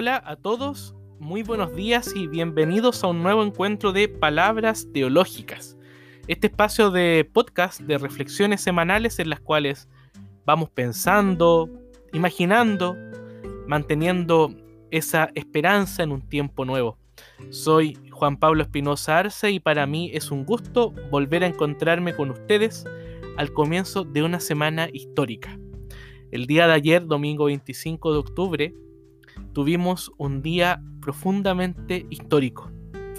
Hola a todos, muy buenos días y bienvenidos a un nuevo encuentro de Palabras Teológicas. Este espacio de podcast de reflexiones semanales en las cuales vamos pensando, imaginando, manteniendo esa esperanza en un tiempo nuevo. Soy Juan Pablo Espinosa Arce y para mí es un gusto volver a encontrarme con ustedes al comienzo de una semana histórica. El día de ayer, domingo 25 de octubre, tuvimos un día profundamente histórico,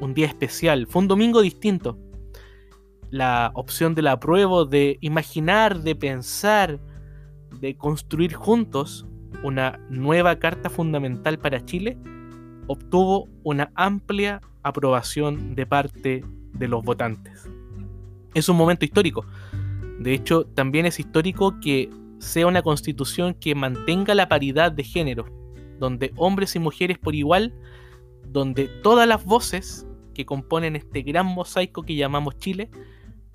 un día especial, fue un domingo distinto. La opción del apruebo, de imaginar, de pensar, de construir juntos una nueva Carta Fundamental para Chile, obtuvo una amplia aprobación de parte de los votantes. Es un momento histórico. De hecho, también es histórico que sea una constitución que mantenga la paridad de género, donde hombres y mujeres por igual, donde todas las voces que componen este gran mosaico que llamamos Chile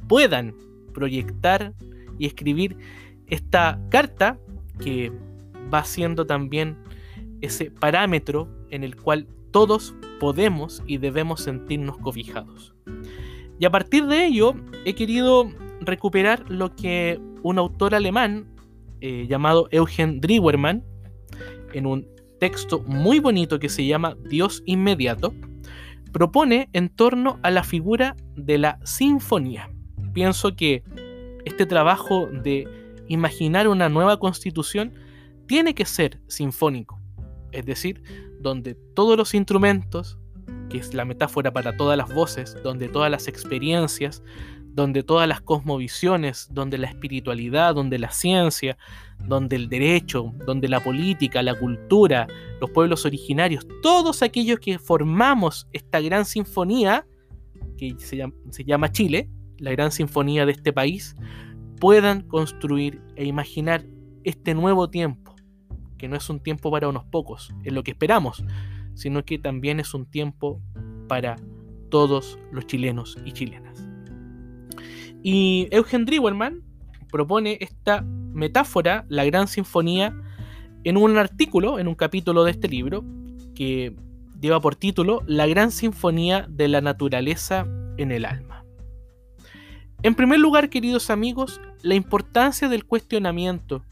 puedan proyectar y escribir esta carta que va siendo también ese parámetro en el cual todos podemos y debemos sentirnos cobijados. Y a partir de ello he querido recuperar lo que un autor alemán eh, llamado Eugen Drewermann, en un texto muy bonito que se llama Dios inmediato, propone en torno a la figura de la sinfonía. Pienso que este trabajo de imaginar una nueva constitución tiene que ser sinfónico, es decir, donde todos los instrumentos, que es la metáfora para todas las voces, donde todas las experiencias, donde todas las cosmovisiones, donde la espiritualidad, donde la ciencia, donde el derecho, donde la política, la cultura, los pueblos originarios, todos aquellos que formamos esta gran sinfonía, que se llama, Chile, la gran sinfonía de este país, puedan construir e imaginar este nuevo tiempo, que no es un tiempo para unos pocos, es lo que esperamos, sino que también es un tiempo para todos los chilenos y chilenas. Y Eugen Drewermann propone esta metáfora, la gran sinfonía, en un artículo, en un capítulo de este libro, que lleva por título La gran sinfonía de la naturaleza en el alma. En primer lugar, queridos amigos, la importancia del cuestionamiento.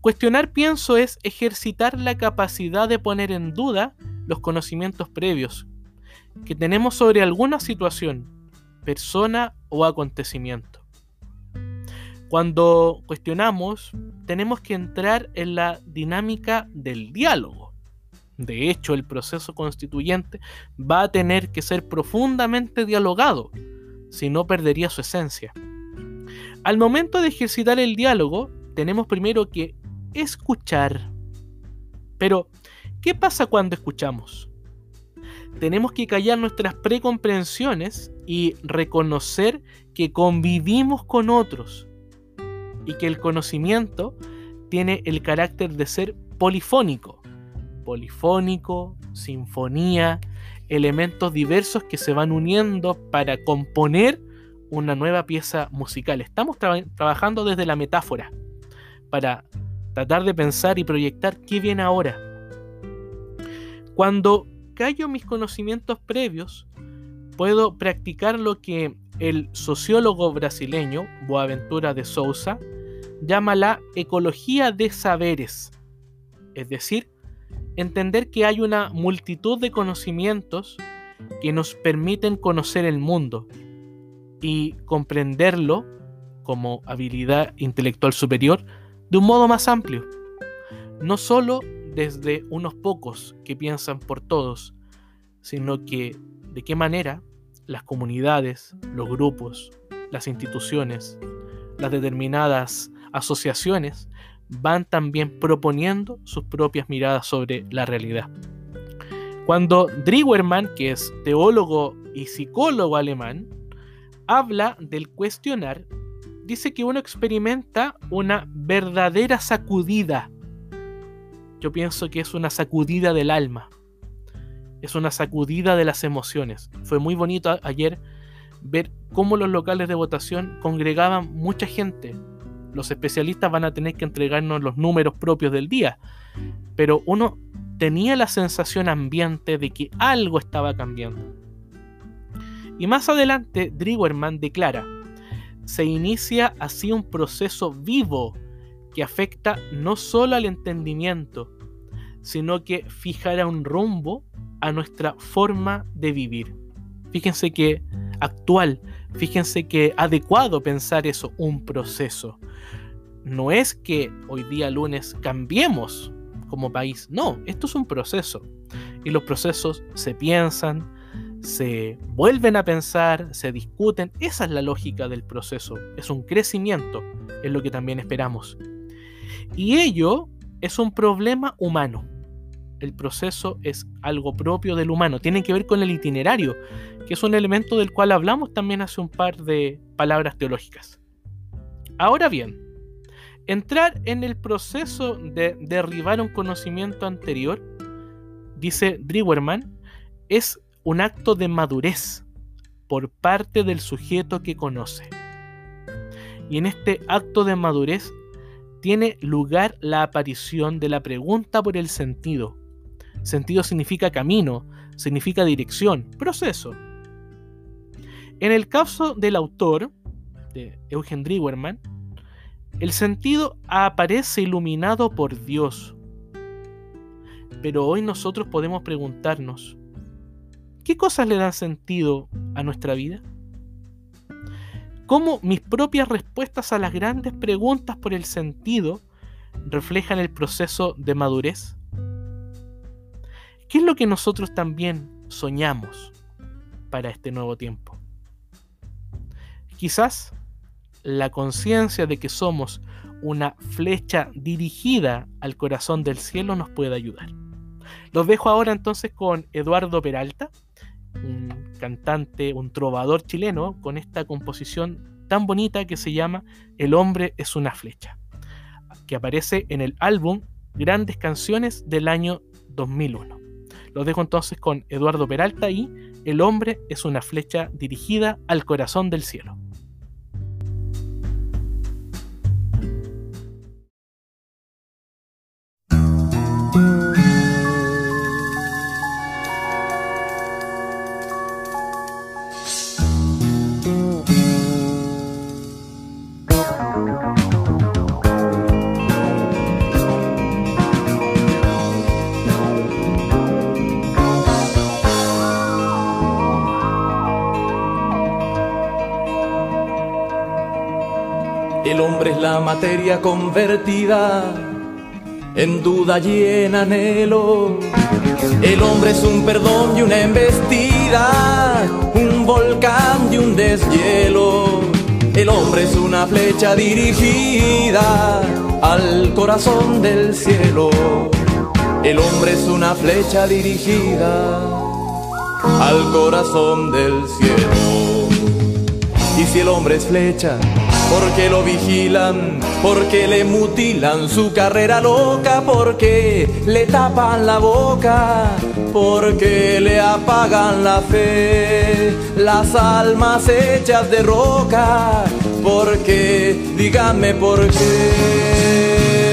Cuestionar, pienso, es ejercitar la capacidad de poner en duda los conocimientos previos que tenemos sobre alguna situación, persona o acontecimiento. Cuando cuestionamos, tenemos que entrar en la dinámica del diálogo. De hecho, el proceso constituyente va a tener que ser profundamente dialogado, si no perdería su esencia. Al momento de ejercitar el diálogo, tenemos primero que escuchar. Pero, ¿qué pasa cuando escuchamos? Tenemos que callar nuestras precomprensiones y reconocer que convivimos con otros y que el conocimiento tiene el carácter de ser polifónico. Polifónico, sinfonía, elementos diversos que se van uniendo para componer una nueva pieza musical. Estamos trabajando desde la metáfora para tratar de pensar y proyectar qué viene ahora. Cuando callo mis conocimientos previos, puedo practicar lo que el sociólogo brasileño Boaventura de Souza llama la ecología de saberes, es decir, entender que hay una multitud de conocimientos que nos permiten conocer el mundo y comprenderlo como habilidad intelectual superior de un modo más amplio, no solo desde unos pocos que piensan por todos, sino que de qué manera las comunidades, los grupos, las instituciones, las determinadas asociaciones van también proponiendo sus propias miradas sobre la realidad. Cuando Drewermann, que es teólogo y psicólogo alemán, habla del cuestionar, dice que uno experimenta una verdadera sacudida. Yo pienso que es una sacudida del alma es una sacudida de las emociones. Fue muy bonito ayer ver cómo los locales de votación congregaban mucha gente. Los especialistas van a tener que entregarnos los números propios del día, pero uno tenía la sensación ambiente de que algo estaba cambiando. Y más adelante, Driwerman declara, se inicia así un proceso vivo que afecta no solo al entendimiento, sino que fijará un rumbo a nuestra forma de vivir. Fíjense que actual, fíjense que adecuado pensar eso, un proceso. No es que hoy día lunes cambiemos como país, no, esto es un proceso. Y los procesos se piensan, se vuelven a pensar, se discuten. Esa es la lógica del proceso. Es un crecimiento, es lo que también esperamos. Y ello es un problema humano. El proceso es algo propio del humano, tiene que ver con el itinerario, que es un elemento del cual hablamos también hace un par de palabras teológicas. Ahora bien, entrar en el proceso de derribar un conocimiento anterior, dice Driwerman, es un acto de madurez por parte del sujeto que conoce. Y en este acto de madurez tiene lugar la aparición de la pregunta por el sentido. Sentido significa camino, significa dirección, proceso. En el caso del autor, de Eugen Driwerman, el sentido aparece iluminado por Dios. Pero hoy nosotros podemos preguntarnos, ¿qué cosas le dan sentido a nuestra vida? cómo mis propias respuestas a las grandes preguntas por el sentido reflejan el proceso de madurez? ¿Qué es lo que nosotros también soñamos para este nuevo tiempo? Quizás la conciencia de que somos una flecha dirigida al corazón del cielo nos pueda ayudar. Los dejo ahora entonces con Eduardo Peralta, un cantante, un trovador chileno, con esta composición tan bonita que se llama El hombre es una flecha, que aparece en el álbum Grandes Canciones del año 2001. Los dejo entonces con Eduardo Peralta y El hombre es una flecha dirigida al corazón del cielo. Materia convertida en duda y en anhelo. El hombre es un perdón y una embestida, un volcán y un deshielo. El hombre es una flecha dirigida al corazón del cielo. El hombre es una flecha dirigida al corazón del cielo. Y si el hombre es flecha, porque lo vigilan, porque le mutilan su carrera loca, porque le tapan la boca, porque le apagan la fe, las almas hechas de roca, porque, díganme por qué.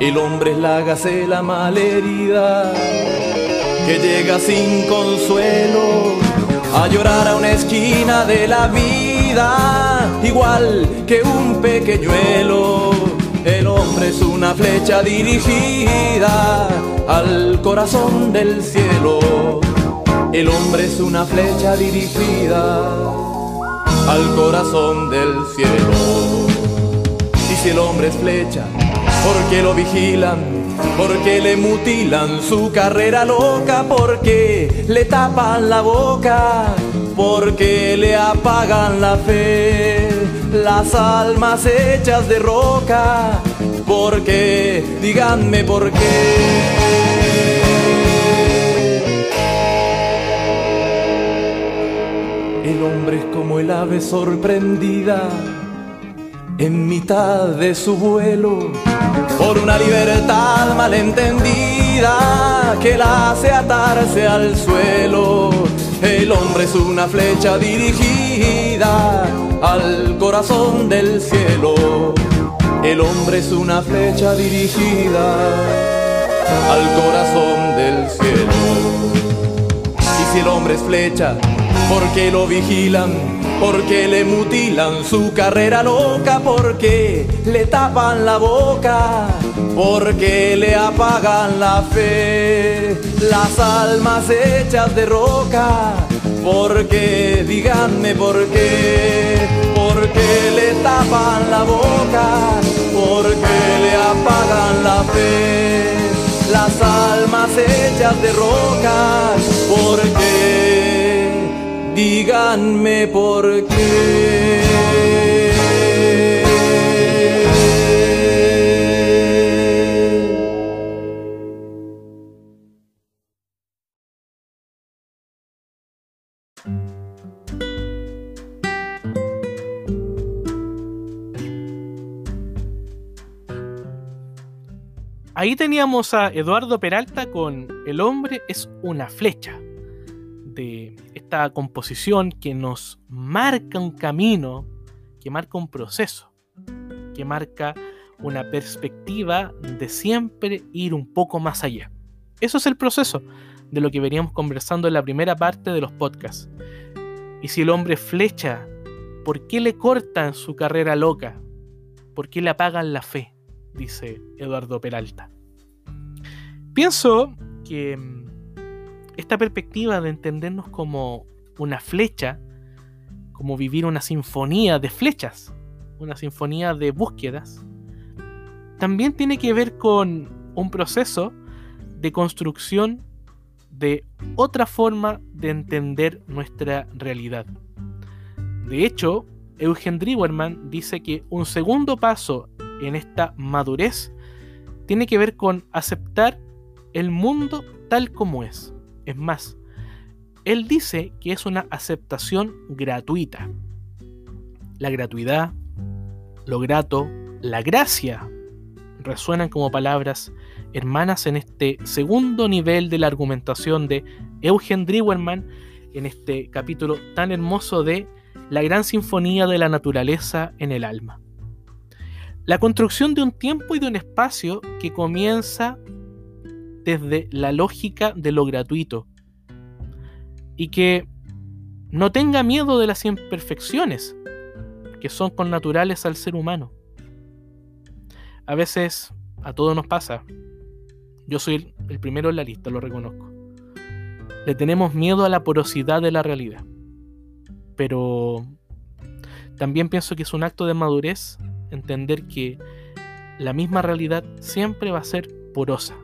El hombre es la gacela malherida que llega sin consuelo a llorar a una esquina de la vida, igual que un pequeñuelo. El hombre es una flecha dirigida al corazón del cielo. El hombre es una flecha dirigida al corazón del cielo. Y si el hombre es flecha, porque lo vigilan, porque le mutilan su carrera loca, porque le tapan la boca, porque le apagan la fe, las almas hechas de roca, porque, díganme por qué. El hombre es como el ave sorprendida en mitad de su vuelo por una libertad malentendida que la hace atarse al suelo. El hombre es una flecha dirigida al corazón del cielo. El hombre es una flecha dirigida al corazón del cielo. Y si el hombre es flecha, ¿por qué lo vigilan? Porque le mutilan su carrera loca, porque le tapan la boca, porque le apagan la fe, las almas hechas de roca, porque díganme por qué, porque le tapan la boca, porque le apagan la fe, las almas hechas de roca, porque díganme por qué. Ahí teníamos a Eduardo Peralta con El hombre es una flecha de esta composición que nos marca un camino, que marca un proceso, que marca una perspectiva de siempre ir un poco más allá. Eso es el proceso de lo que veníamos conversando en la primera parte de los podcasts. Y si el hombre flecha, ¿por qué le cortan su carrera loca? ¿Por qué le apagan la fe? Dice Eduardo Peralta. Pienso que mm, esta perspectiva de entendernos como una flecha, como vivir una sinfonía de flechas, una sinfonía de búsquedas, también tiene que ver con un proceso de construcción de otra forma de entender nuestra realidad. De hecho, Eugen Drewerman dice que un segundo paso en esta madurez tiene que ver con aceptar el mundo tal como es. Es más, él dice que es una aceptación gratuita. La gratuidad, lo grato, la gracia resuenan como palabras hermanas en este segundo nivel de la argumentación de Eugen Drewerman en este capítulo tan hermoso de La gran sinfonía de la naturaleza en el alma. La construcción de un tiempo y de un espacio que comienza desde la lógica de lo gratuito. Y que no tenga miedo de las imperfecciones que son connaturales al ser humano. A veces a todos nos pasa. Yo soy el primero en la lista, lo reconozco. Le tenemos miedo a la porosidad de la realidad. Pero también pienso que es un acto de madurez entender que la misma realidad siempre va a ser porosa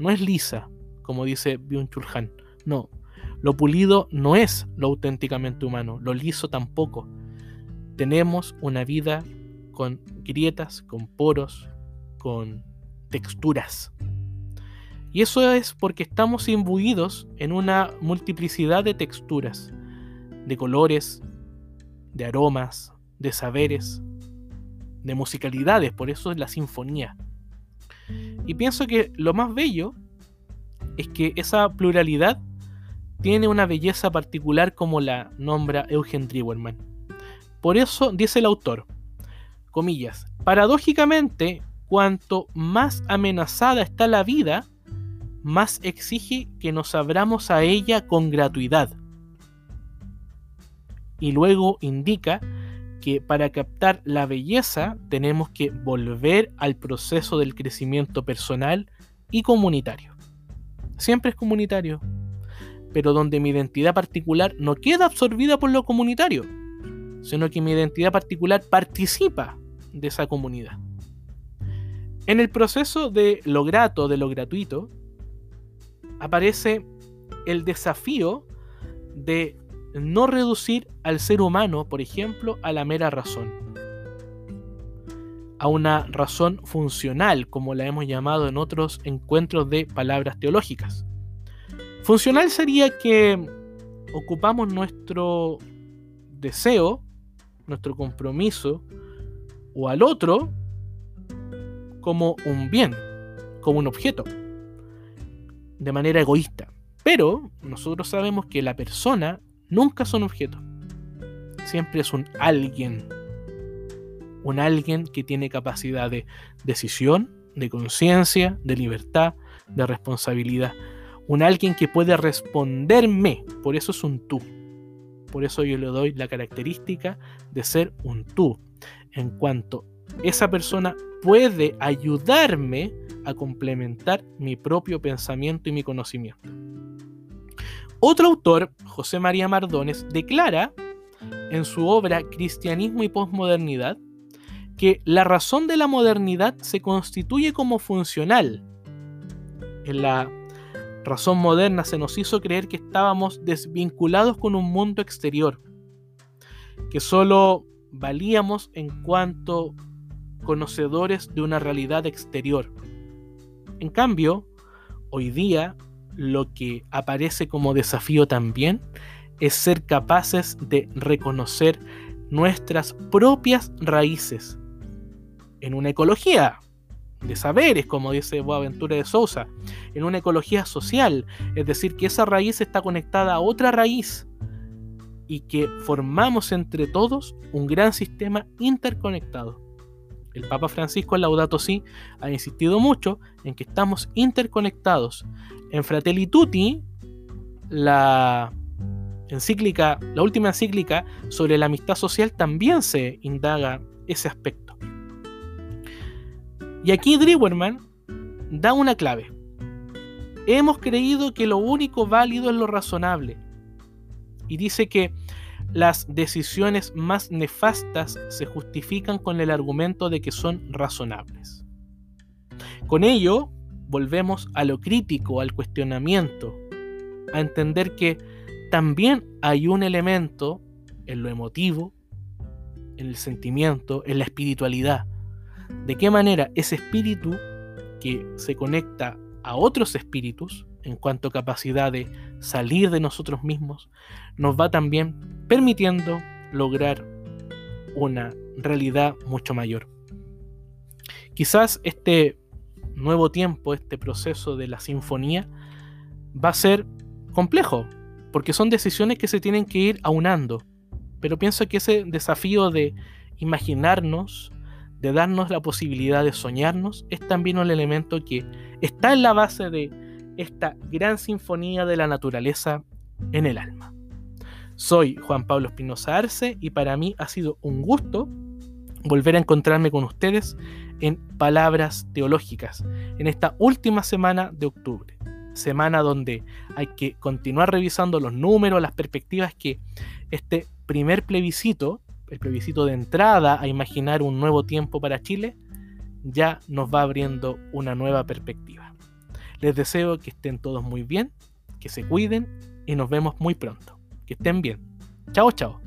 no es lisa, como dice Byung-Chul Han. No, lo pulido no es lo auténticamente humano, lo liso tampoco. Tenemos una vida con grietas, con poros, con texturas. Y eso es porque estamos imbuidos en una multiplicidad de texturas, de colores, de aromas, de saberes, de musicalidades, por eso es la sinfonía. Y pienso que lo más bello es que esa pluralidad tiene una belleza particular como la nombra Eugen Drewerman. Por eso dice el autor, comillas, paradójicamente, cuanto más amenazada está la vida, más exige que nos abramos a ella con gratuidad. Y luego indica que para captar la belleza tenemos que volver al proceso del crecimiento personal y comunitario. Siempre es comunitario, pero donde mi identidad particular no queda absorbida por lo comunitario, sino que mi identidad particular participa de esa comunidad. En el proceso de lo grato, de lo gratuito, aparece el desafío de no reducir al ser humano, por ejemplo, a la mera razón. A una razón funcional, como la hemos llamado en otros encuentros de palabras teológicas. Funcional sería que ocupamos nuestro deseo, nuestro compromiso o al otro como un bien, como un objeto, de manera egoísta. Pero nosotros sabemos que la persona nunca es un objeto, siempre es un alguien, un alguien que tiene capacidad de decisión, de conciencia, de libertad, de responsabilidad, un alguien que puede responderme, por eso es un tú. Por eso yo le doy la característica de ser un tú. En cuanto esa persona puede ayudarme a complementar mi propio pensamiento y mi conocimiento. Otro autor, José María Mardones, declara en su obra Cristianismo y Postmodernidad que la razón de la modernidad se constituye como funcional. En la razón moderna se nos hizo creer que estábamos desvinculados con un mundo exterior, que solo valíamos en cuanto conocedores de una realidad exterior. En cambio, hoy día lo que aparece como desafío también es ser capaces de reconocer nuestras propias raíces en una ecología de saberes, como dice Boaventura de Sousa, en una ecología social, es decir, que esa raíz está conectada a otra raíz y que formamos entre todos un gran sistema interconectado. El Papa Francisco en Laudato Si ha insistido mucho en que estamos interconectados. En Fratelli Tutti, la última encíclica sobre la amistad social también se indaga ese aspecto. Y aquí Drewerman da una clave. Hemos creído que lo único válido es lo razonable. Y dice que las decisiones más nefastas se justifican con el argumento de que son razonables. Con ello, volvemos a lo crítico, al cuestionamiento, a entender que también hay un elemento en lo emotivo, en el sentimiento, en la espiritualidad. De qué manera ese espíritu que se conecta a otros espíritus en cuanto a capacidad de salir de nosotros mismos, nos va también permitiendo lograr una realidad mucho mayor. Quizás este nuevo tiempo, este proceso de la sinfonía, va a ser complejo, porque son decisiones que se tienen que ir aunando. Pero pienso que ese desafío de imaginarnos, de darnos la posibilidad de soñarnos, es también un elemento que está en la base de esta gran sinfonía de la naturaleza en el alma. Soy Juan Pablo Espinosa Arce y para mí ha sido un gusto volver a encontrarme con ustedes en Palabras Teológicas, en esta última semana de octubre, semana donde hay que continuar revisando los números, las perspectivas que este primer plebiscito, el plebiscito de entrada a imaginar un nuevo tiempo para Chile, ya nos va abriendo una nueva perspectiva. Les deseo que estén todos muy bien, que se cuiden y nos vemos muy pronto. Que estén bien. Chao, chao.